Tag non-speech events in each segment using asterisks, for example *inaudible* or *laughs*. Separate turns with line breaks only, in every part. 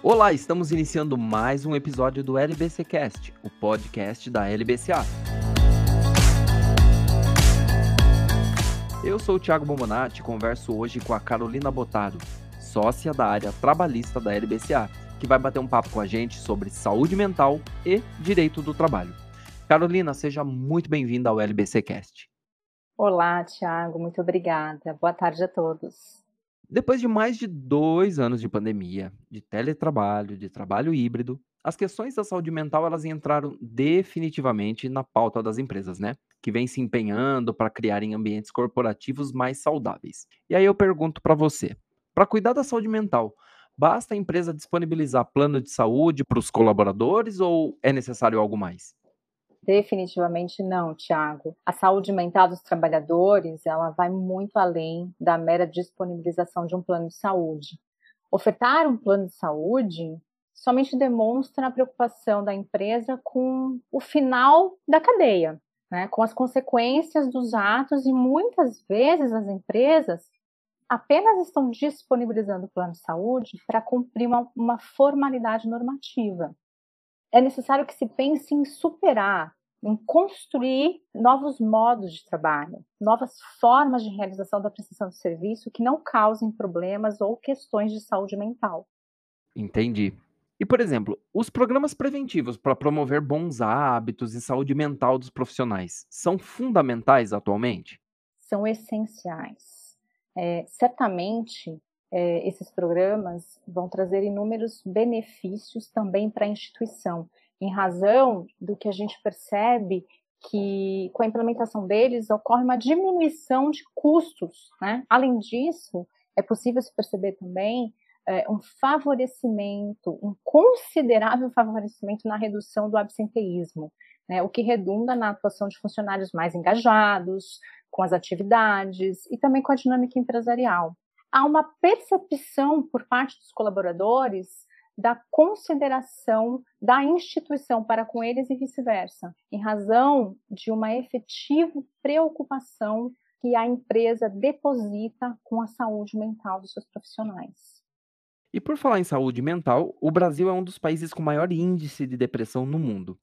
Olá, estamos iniciando mais um episódio do LBC Cast, o podcast da LBCA. Eu sou o Thiago Bombonati e converso hoje com a Carolina Botaro, sócia da área trabalhista da LBCA, que vai bater um papo com a gente sobre saúde mental e direito do trabalho. Carolina, seja muito bem-vinda ao LBC Cast.
Olá, Thiago, muito obrigada. Boa tarde a todos.
Depois de mais de dois anos de pandemia, de teletrabalho, de trabalho híbrido, as questões da saúde mental elas entraram definitivamente na pauta das empresas, né? Que vem se empenhando para criarem ambientes corporativos mais saudáveis. E aí eu pergunto para você, para cuidar da saúde mental, basta a empresa disponibilizar plano de saúde para os colaboradores ou é necessário algo mais?
Definitivamente não, Tiago. A saúde mental dos trabalhadores, ela vai muito além da mera disponibilização de um plano de saúde. Ofertar um plano de saúde somente demonstra a preocupação da empresa com o final da cadeia, né, com as consequências dos atos e muitas vezes as empresas apenas estão disponibilizando o plano de saúde para cumprir uma, uma formalidade normativa. É necessário que se pense em superar em construir novos modos de trabalho, novas formas de realização da prestação de serviço que não causem problemas ou questões de saúde mental.
Entendi. E, por exemplo, os programas preventivos para promover bons hábitos e saúde mental dos profissionais são fundamentais atualmente?
São essenciais. É, certamente, é, esses programas vão trazer inúmeros benefícios também para a instituição em razão do que a gente percebe que com a implementação deles ocorre uma diminuição de custos. Né? Além disso, é possível se perceber também é, um favorecimento, um considerável favorecimento na redução do absenteísmo, né? o que redunda na atuação de funcionários mais engajados com as atividades e também com a dinâmica empresarial. Há uma percepção por parte dos colaboradores da consideração da instituição para com eles e vice-versa, em razão de uma efetiva preocupação que a empresa deposita com a saúde mental dos seus profissionais.
E por falar em saúde mental, o Brasil é um dos países com maior índice de depressão no mundo.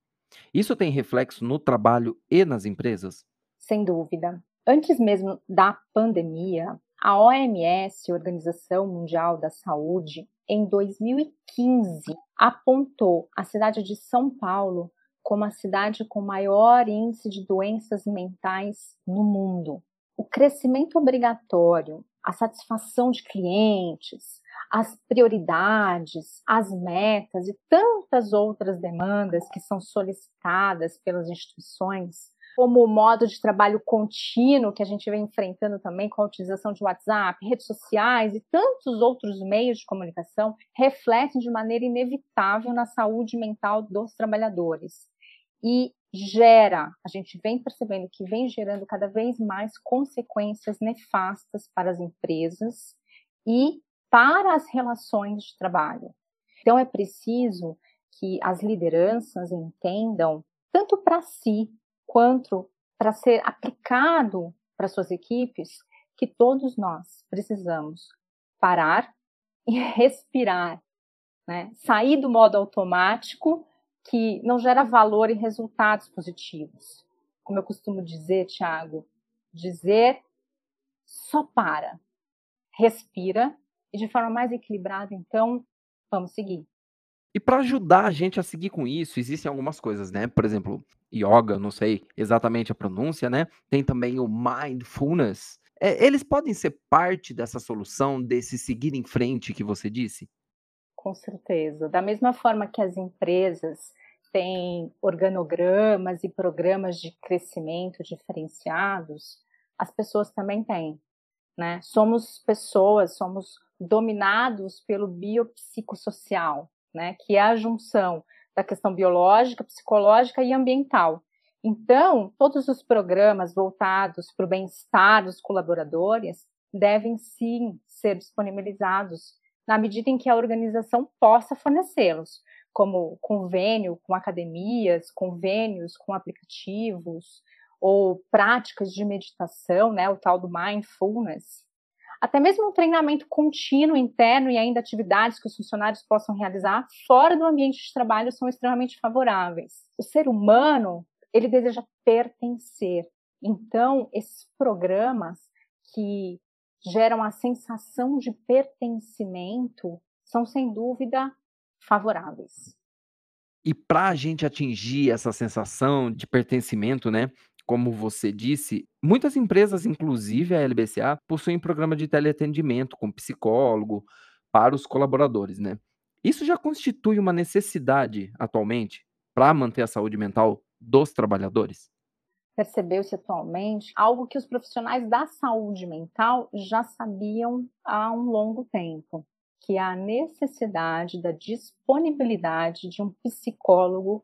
Isso tem reflexo no trabalho e nas empresas?
Sem dúvida. Antes mesmo da pandemia, a OMS, Organização Mundial da Saúde, em 2015, apontou a cidade de São Paulo como a cidade com maior índice de doenças mentais no mundo. O crescimento obrigatório, a satisfação de clientes, as prioridades, as metas e tantas outras demandas que são solicitadas pelas instituições como o modo de trabalho contínuo que a gente vem enfrentando também com a utilização de WhatsApp, redes sociais e tantos outros meios de comunicação, refletem de maneira inevitável na saúde mental dos trabalhadores. E gera, a gente vem percebendo que vem gerando cada vez mais consequências nefastas para as empresas e para as relações de trabalho. Então é preciso que as lideranças entendam, tanto para si quanto para ser aplicado para suas equipes, que todos nós precisamos parar e *laughs* respirar, né? sair do modo automático que não gera valor e resultados positivos. Como eu costumo dizer, Tiago, dizer só para, respira e de forma mais equilibrada, então, vamos seguir.
E para ajudar a gente a seguir com isso, existem algumas coisas, né? Por exemplo, yoga, não sei exatamente a pronúncia, né? Tem também o mindfulness. É, eles podem ser parte dessa solução, desse seguir em frente que você disse?
Com certeza. Da mesma forma que as empresas têm organogramas e programas de crescimento diferenciados, as pessoas também têm. Né? Somos pessoas, somos dominados pelo biopsicossocial, né, que é a junção da questão biológica, psicológica e ambiental. Então, todos os programas voltados para o bem-estar dos colaboradores devem sim ser disponibilizados na medida em que a organização possa fornecê-los, como convênio com academias, convênios com aplicativos ou práticas de meditação, né, o tal do mindfulness. Até mesmo um treinamento contínuo interno e ainda atividades que os funcionários possam realizar fora do ambiente de trabalho são extremamente favoráveis. O ser humano, ele deseja pertencer. Então, esses programas que geram a sensação de pertencimento são, sem dúvida, favoráveis.
E para a gente atingir essa sensação de pertencimento, né? Como você disse, muitas empresas, inclusive a LBCA, possuem programa de teleatendimento com psicólogo para os colaboradores, né? Isso já constitui uma necessidade atualmente para manter a saúde mental dos trabalhadores?
Percebeu-se atualmente algo que os profissionais da saúde mental já sabiam há um longo tempo, que é a necessidade da disponibilidade de um psicólogo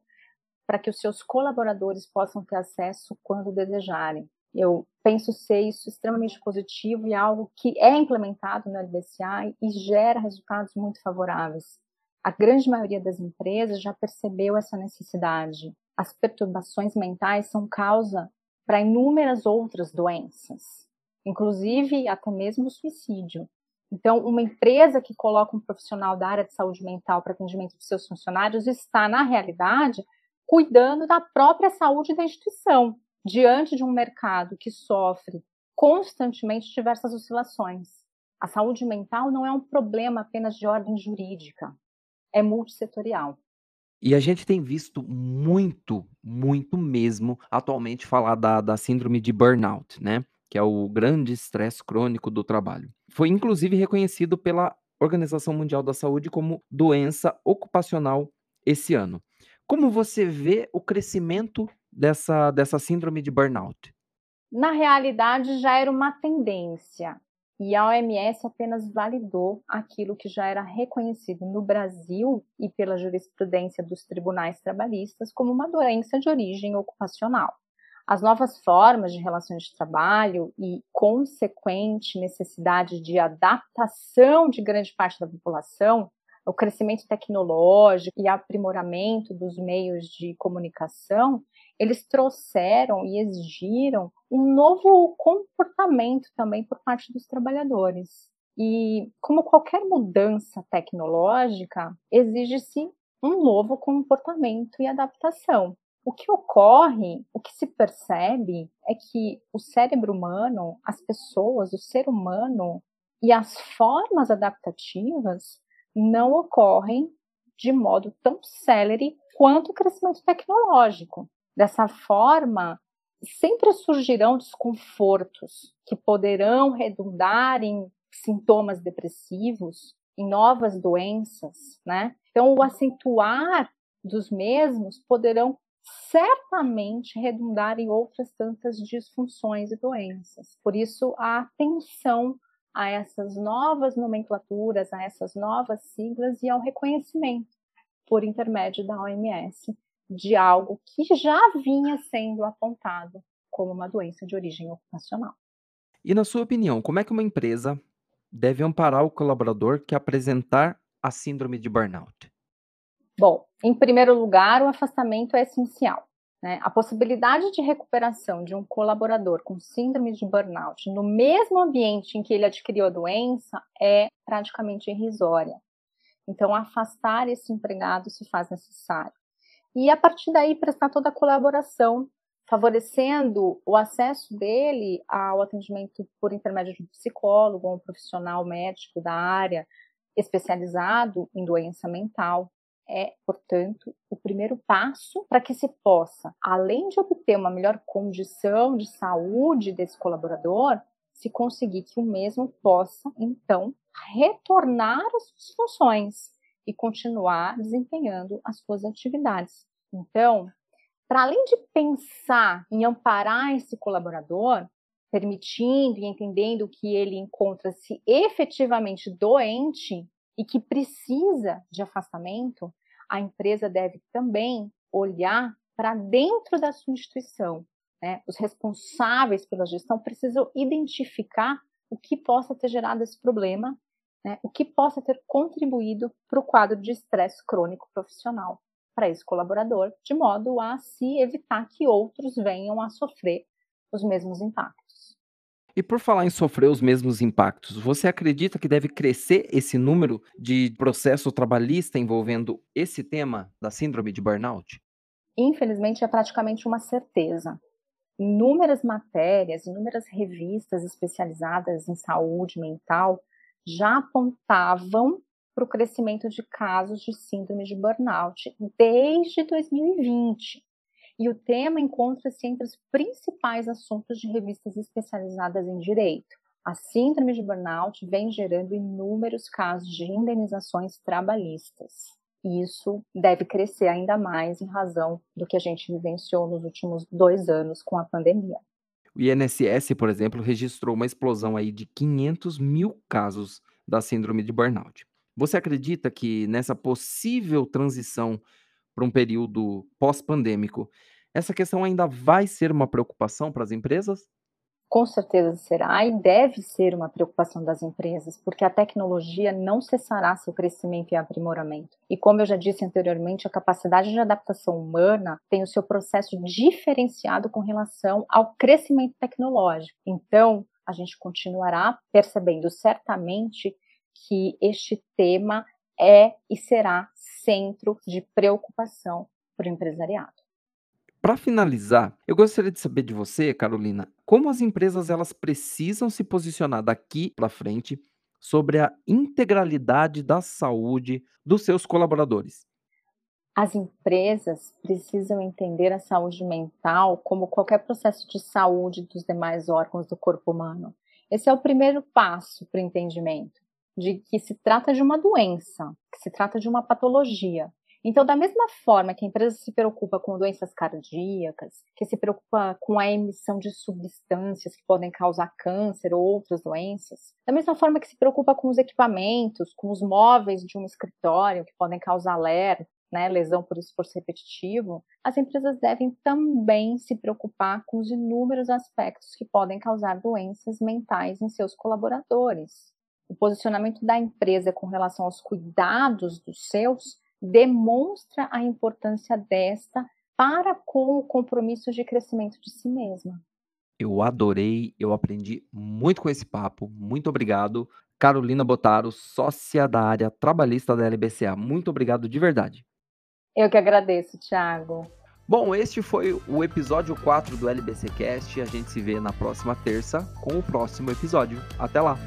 para que os seus colaboradores possam ter acesso quando desejarem. Eu penso ser isso extremamente positivo e algo que é implementado no LBCI e gera resultados muito favoráveis. A grande maioria das empresas já percebeu essa necessidade. As perturbações mentais são causa para inúmeras outras doenças, inclusive até mesmo o suicídio. Então, uma empresa que coloca um profissional da área de saúde mental para atendimento de seus funcionários está, na realidade, cuidando da própria saúde da instituição, diante de um mercado que sofre constantemente diversas oscilações. A saúde mental não é um problema apenas de ordem jurídica, é multissetorial.
E a gente tem visto muito, muito mesmo, atualmente falar da, da síndrome de burnout, né? que é o grande estresse crônico do trabalho. Foi inclusive reconhecido pela Organização Mundial da Saúde como doença ocupacional esse ano. Como você vê o crescimento dessa, dessa síndrome de burnout?
Na realidade, já era uma tendência e a OMS apenas validou aquilo que já era reconhecido no Brasil e pela jurisprudência dos tribunais trabalhistas como uma doença de origem ocupacional. As novas formas de relações de trabalho e consequente necessidade de adaptação de grande parte da população, o crescimento tecnológico e aprimoramento dos meios de comunicação, eles trouxeram e exigiram um novo comportamento também por parte dos trabalhadores. E como qualquer mudança tecnológica, exige-se um novo comportamento e adaptação. O que ocorre, o que se percebe é que o cérebro humano, as pessoas, o ser humano e as formas adaptativas não ocorrem de modo tão célere quanto o crescimento tecnológico. Dessa forma, sempre surgirão desconfortos que poderão redundar em sintomas depressivos, em novas doenças, né? Então, o acentuar dos mesmos poderão certamente redundar em outras tantas disfunções e doenças. Por isso, a atenção a essas novas nomenclaturas, a essas novas siglas e ao reconhecimento por intermédio da OMS de algo que já vinha sendo apontado como uma doença de origem ocupacional.
E na sua opinião, como é que uma empresa deve amparar o colaborador que apresentar a síndrome de burnout?
Bom, em primeiro lugar, o afastamento é essencial. Né? A possibilidade de recuperação de um colaborador com síndrome de burnout no mesmo ambiente em que ele adquiriu a doença é praticamente irrisória. Então, afastar esse empregado se faz necessário. E a partir daí, prestar toda a colaboração, favorecendo o acesso dele ao atendimento por intermédio de um psicólogo ou um profissional médico da área especializado em doença mental, é, portanto, o primeiro passo para que se possa, além de obter uma melhor condição de saúde desse colaborador, se conseguir que o mesmo possa, então, retornar às suas funções e continuar desempenhando as suas atividades. Então, para além de pensar em amparar esse colaborador, permitindo e entendendo que ele encontra-se efetivamente doente e que precisa de afastamento, a empresa deve também olhar para dentro da sua instituição. Né? Os responsáveis pela gestão precisam identificar o que possa ter gerado esse problema, né? o que possa ter contribuído para o quadro de estresse crônico profissional para esse colaborador, de modo a se evitar que outros venham a sofrer os mesmos impactos.
E por falar em sofrer os mesmos impactos, você acredita que deve crescer esse número de processo trabalhista envolvendo esse tema da síndrome de burnout?
Infelizmente, é praticamente uma certeza. Inúmeras matérias, inúmeras revistas especializadas em saúde mental já apontavam para o crescimento de casos de síndrome de burnout desde 2020 e o tema encontra-se entre os principais assuntos de revistas especializadas em direito. A síndrome de burnout vem gerando inúmeros casos de indenizações trabalhistas. E isso deve crescer ainda mais em razão do que a gente vivenciou nos últimos dois anos com a pandemia.
O INSS, por exemplo, registrou uma explosão aí de 500 mil casos da síndrome de burnout. Você acredita que nessa possível transição para um período pós-pandêmico, essa questão ainda vai ser uma preocupação para as empresas?
Com certeza será e deve ser uma preocupação das empresas, porque a tecnologia não cessará seu crescimento e aprimoramento. E como eu já disse anteriormente, a capacidade de adaptação humana tem o seu processo diferenciado com relação ao crescimento tecnológico. Então, a gente continuará percebendo certamente que este tema é e será centro de preocupação para o empresariado.
Para finalizar, eu gostaria de saber de você, Carolina, como as empresas elas precisam se posicionar daqui para frente sobre a integralidade da saúde dos seus colaboradores.
As empresas precisam entender a saúde mental como qualquer processo de saúde dos demais órgãos do corpo humano. Esse é o primeiro passo para o entendimento de que se trata de uma doença, que se trata de uma patologia então, da mesma forma que a empresa se preocupa com doenças cardíacas, que se preocupa com a emissão de substâncias que podem causar câncer ou outras doenças, da mesma forma que se preocupa com os equipamentos, com os móveis de um escritório que podem causar LER, né, lesão por esforço repetitivo, as empresas devem também se preocupar com os inúmeros aspectos que podem causar doenças mentais em seus colaboradores. O posicionamento da empresa com relação aos cuidados dos seus demonstra a importância desta para com o compromisso de crescimento de si mesma.
Eu adorei, eu aprendi muito com esse papo. Muito obrigado. Carolina Botaro, sócia da área trabalhista da LBCA. Muito obrigado de verdade.
Eu que agradeço, Thiago.
Bom, este foi o episódio 4 do LBC Cast. A gente se vê na próxima terça com o próximo episódio. Até lá!